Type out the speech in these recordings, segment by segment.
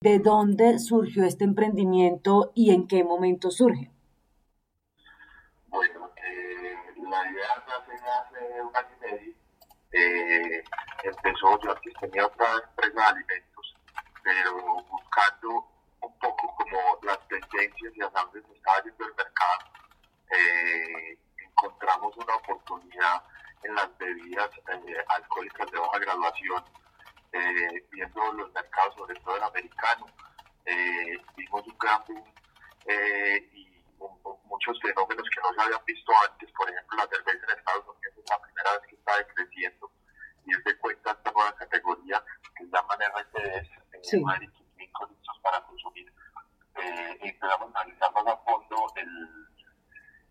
¿De dónde surgió este emprendimiento y en qué momento surge? Bueno, eh, la idea nace hace un año y medio. Eh, empezó, yo antes tenía otra empresa vimos un gran boom y muchos fenómenos que no se habían visto antes, por ejemplo la cerveza en Estados Unidos es la primera vez que está creciendo y es de cuenta esta nueva categoría que se llaman RTDs, sí. para consumir. y empezamos a analizar más a fondo el,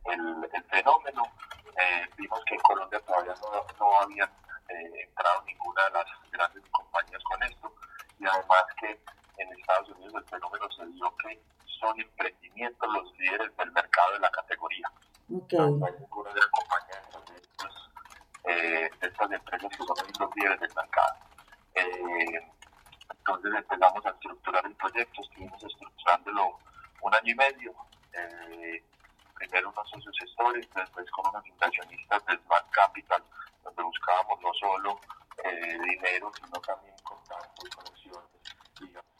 el, el fenómeno eh, vimos que en Colombia todavía no, no habían eh, entrado ninguna de las grandes compañías con esto y además que en Estados Unidos el fenómeno se dio que son emprendimientos los líderes del mercado de la categoría. Okay. Ninguna de las compañías eh, de estas empresas que son los líderes del mercado. Eh, entonces empezamos a estructurar el proyecto, estuvimos estructurándolo un año y medio. Eh, primero unos socios gestores, después con unos inversionistas de Smart Capital, donde buscábamos no solo eh, dinero, sino también contactos, conexiones.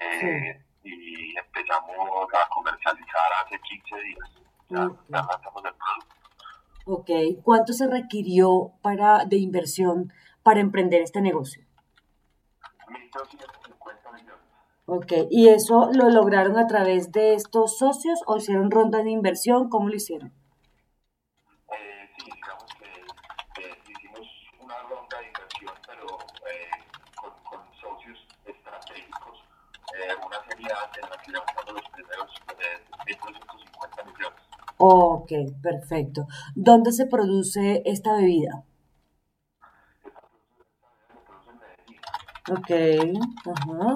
Eh, y empezamos a comercializar hace 15 días. Ya, lanzamos el producto. Ok, ¿cuánto se requirió para, de inversión para emprender este negocio? 1.250 millones. Ok, ¿y eso lo lograron a través de estos socios o hicieron rondas de inversión? ¿Cómo lo hicieron? Eh, sí, digamos que eh, hicimos una ronda de inversión, pero eh, con, con, socios estratégicos, eh, una los primeros 1.250 millones. Ok, perfecto. ¿Dónde se produce esta bebida? Ok, ajá.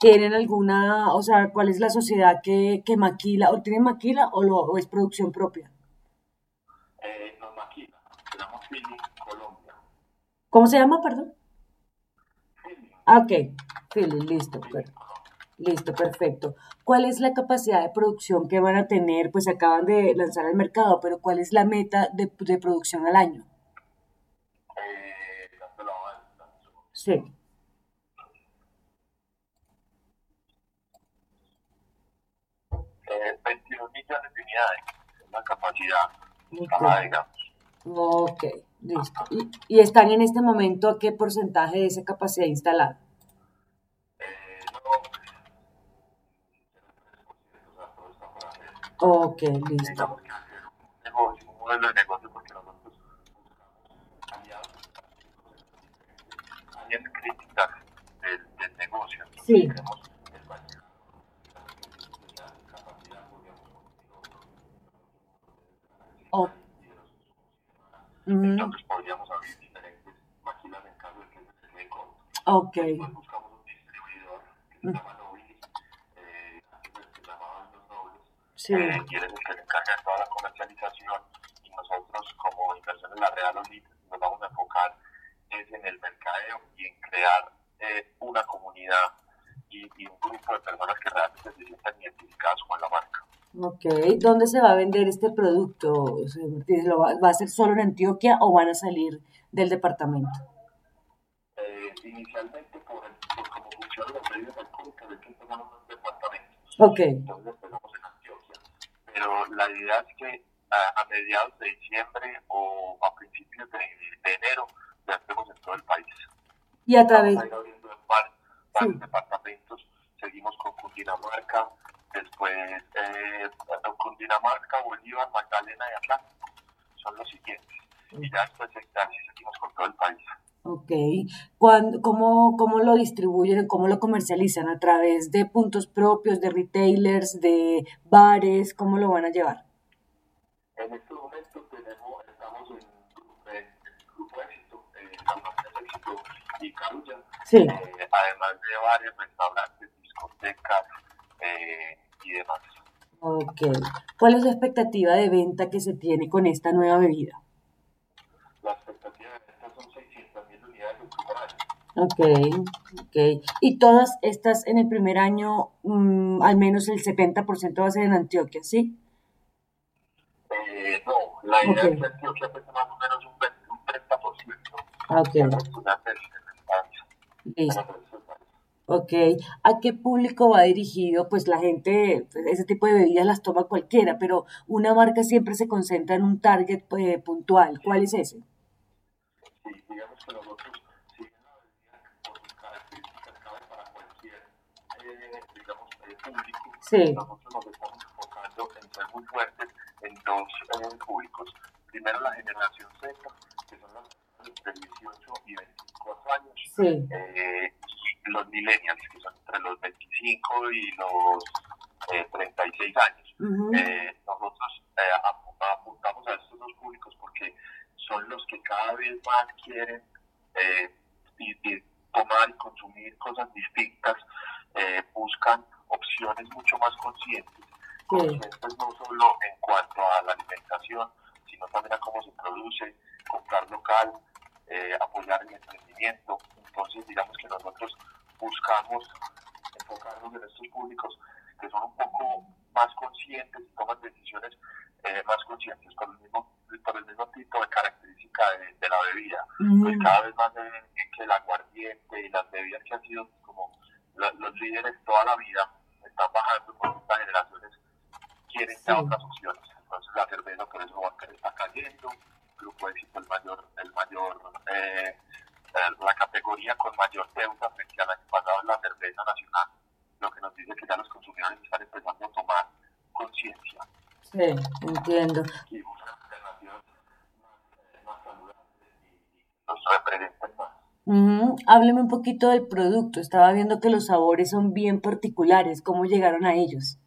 ¿Tienen alguna, o sea, cuál es la sociedad que, que maquila, o tiene maquila o, lo, o es producción propia? Eh, no maquila, se llama Feeling Colombia. ¿Cómo se llama, perdón? Feeling. Ah, ok, Feeling, listo, per- listo, perfecto. ¿Cuál es la capacidad de producción que van a tener? Pues acaban de lanzar al mercado, pero ¿cuál es la meta de, de producción al año? Sí. Eh, 22 millones de unidades, es la capacidad instalada, digamos. Ok, listo. ¿Y, y están en este momento a qué porcentaje de esa capacidad instalada? Eh, no, o sea, todo está por hacer. Ok, listo. Digamos que hacer un negocio, un modelo de negocio, porque nosotros buscamos aliados estratégicos, áreas críticas del, del negocio. Entonces, Sí. Oh. Ujú, Entonces podríamos abrir diferentes máquinas en caso de que se. Ok, sí. eh, y él es el que se encarga de toda la comercialización y nosotros como inversión en la Real Olid nos vamos a enfocar es en el mercadeo y en crear eh, una comunidad y, y un grupo de personas que realmente se sientan identificadas con la marca. Ok, ¿dónde se va a vender este producto? ¿Lo va, va a ser solo en Antioquia o van a salir del departamento? Eh, inicialmente por, por cómo funcionan las medidas alcohólicas de que empezamos en departamentos. Ok, entonces Antioquia. Pero la idea es que a, a mediados de diciembre o a principios de, de enero ya estemos en todo el país. y a través, Vamos a ir abriendo en varios, varios Sí. departamentos. Seguimos con Cundinamarca, después eh, Cundinamarca, Bolívar, Magdalena y Atlántico. Son los siguientes. Y ya después así seguimos con todo el país. Ok. ¿Cuándo- cómo, ¿Cómo lo distribuyen, cómo lo comercializan? ¿A través de puntos propios, de retailers, de bares? ¿Cómo lo van a llevar? En este momento tenemos, estamos en, en, en Grupo Éxito, en Almacenes Éxito y Carulla, Sí, eh, además de varios restaurantes, discotecas eh, y demás. ok. ¿Cuál es la expectativa de venta que se tiene con esta nueva bebida? La expectativa de venta son 600 mil unidades en primer año. Ok, ok. ¿Y todas estas en el primer año, mm, al menos el 70% va a ser en Antioquia, sí? Eh, no, la idea es que Antioquia más o menos un, 20, un 30%. Ah, ok. Listo. Ok, ¿a qué público va dirigido? Pues la gente, pues, ese tipo de bebidas las toma cualquiera, pero una marca siempre se concentra en un target eh, puntual. ¿Cuál es ese? Sí, digamos que nosotros, si bien la bebida por sus características cabe para cualquier, eh, digamos, eh, público, sí. nosotros nos estamos enfocando en ser muy fuertes en dos eh, públicos. Primero la generación Z, que son los de 18 y 24 años. Sí. Eh, los millennials, que son entre los 25 y los eh, 36 años. eh, nosotros apuntamos a estos dos públicos porque son los que cada vez más quieren y, y tomar y consumir cosas distintas, opciones mucho más conscientes, conscientes no solo en cuanto a la alimentación, sino también a cómo se produce, comprar local, eh, apoyar el emprendimiento. Entonces, digamos que nosotros buscamos enfocarnos en estos públicos que son un poco más conscientes y toman decisiones eh, más conscientes por el mismo, por el mismo tipo de característica de, de la bebida. Mm. Pues cada vez más ven que el aguardiente y las bebidas que han sido como la, los líderes toda la vida están bajando por estas generaciones quieren ya Sí. otras opciones. Entonces la cerveza por eso está cayendo, Grupo Éxito el mayor, el mayor eh, la categoría con mayor deuda frente al año pasado es la cerveza nacional, lo que nos dice que ya los consumidores están empezando a tomar conciencia Sí, entiendo. y buscan alternativas más, saludables y, y los más. Ujú, Hábleme un poquito del producto. Estaba viendo que los sabores son bien particulares. ¿Cómo llegaron a ellos?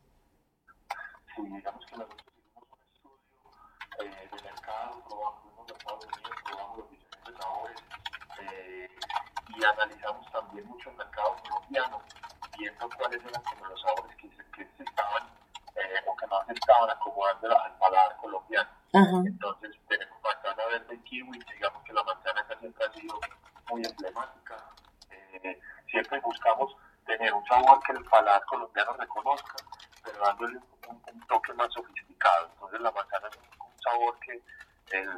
Sí, digamos que nosotros hicimos un estudio eh, de mercado, probamos, fuimos a Estados Unidos, probamos los diferentes sabores eh, y analizamos también mucho el mercado colombiano, viendo cuáles eran como los sabores que se, que se estaban eh, o que se estaban acomodando al paladar colombiano. Ajá. Entonces tenemos manzana verde y kiwi, digamos muy emblemática. Eh, siempre buscamos tener un sabor que el paladar colombiano reconozca, pero dándole un, un toque más sofisticado. Entonces la manzana es un, sabor que el,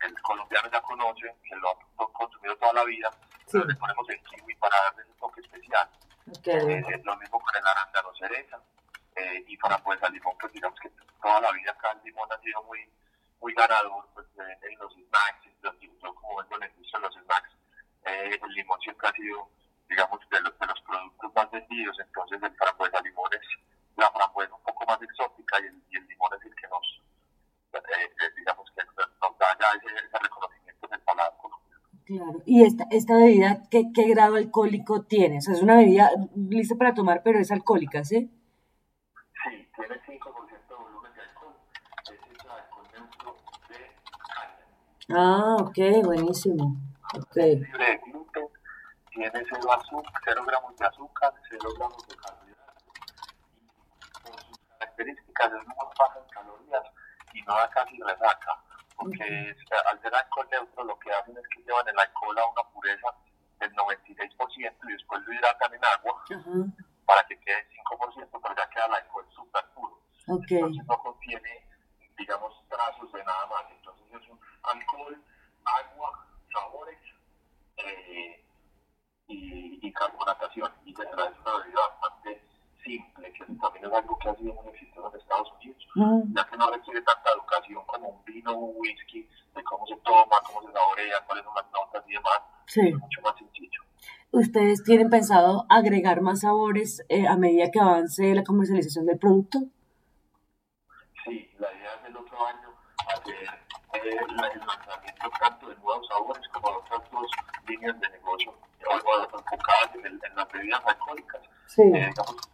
el, colombiano ya conoce, que lo ha consumido toda la vida, Sí. pero le ponemos el kiwi para darle un toque especial. Okay. Eh, lo mismo con el arándano cereza eh, y frambuesa limón, pues digamos que toda la vida acá el limón ha sido muy, muy ganador pues, eh, en los snacks, yo, yo como vengo en industria de los snacks, eh, el limón siempre ha sido, digamos, de los, de los productos más vendidos, entonces el frambuesa limón es la frambuesa un poco más exótica y el, y el limón es el que nos, eh, eh, digamos, que nos da ya ese, ese reconocimiento del paladar. Claro. ¿Y esta, esta bebida qué, qué grado alcohólico tiene? O sea, es una bebida lista para tomar, pero es alcohólica, ¿sí? Sí, tiene 5% de volumen de alcohol. Es el alcohol neutro de caña. Ah, ok, buenísimo. Ok. libre de gluten, tiene 0, azúcar, 0 gramos de azúcar, 0 gramos de carbohidratos. Y por sus características es muy baja en calorías y no da casi resaca, porque al ser alcohol neutro lo que hacen es que llevan el alcohol a una pureza del 96% y después lo hidratan en agua para que quede 5%, pero ya queda el alcohol súper puro. Entonces no contiene, digamos, trazos de nada más. Entonces es un alcohol, agua, sabores eh, y carbonatación. Y de verdad es una bebida bastante simple, que también es algo que ha sido muy exitoso en Estados Unidos, Mm, ya que no requiere tanta educación como un vino o un whisky, de cómo se toma, cómo se saborea, cuáles son las notas y demás. Sí. Es mucho más sencillo. ¿Ustedes tienen pensado agregar más sabores eh, a medida que avance la comercialización del producto? Sí, la idea es el otro año hacer eh, el lanzamiento tanto de nuevos sabores como de otras dos líneas de negocio o, o enfocadas en, el, en las bebidas alcohólicas. Sí. Eh, digamos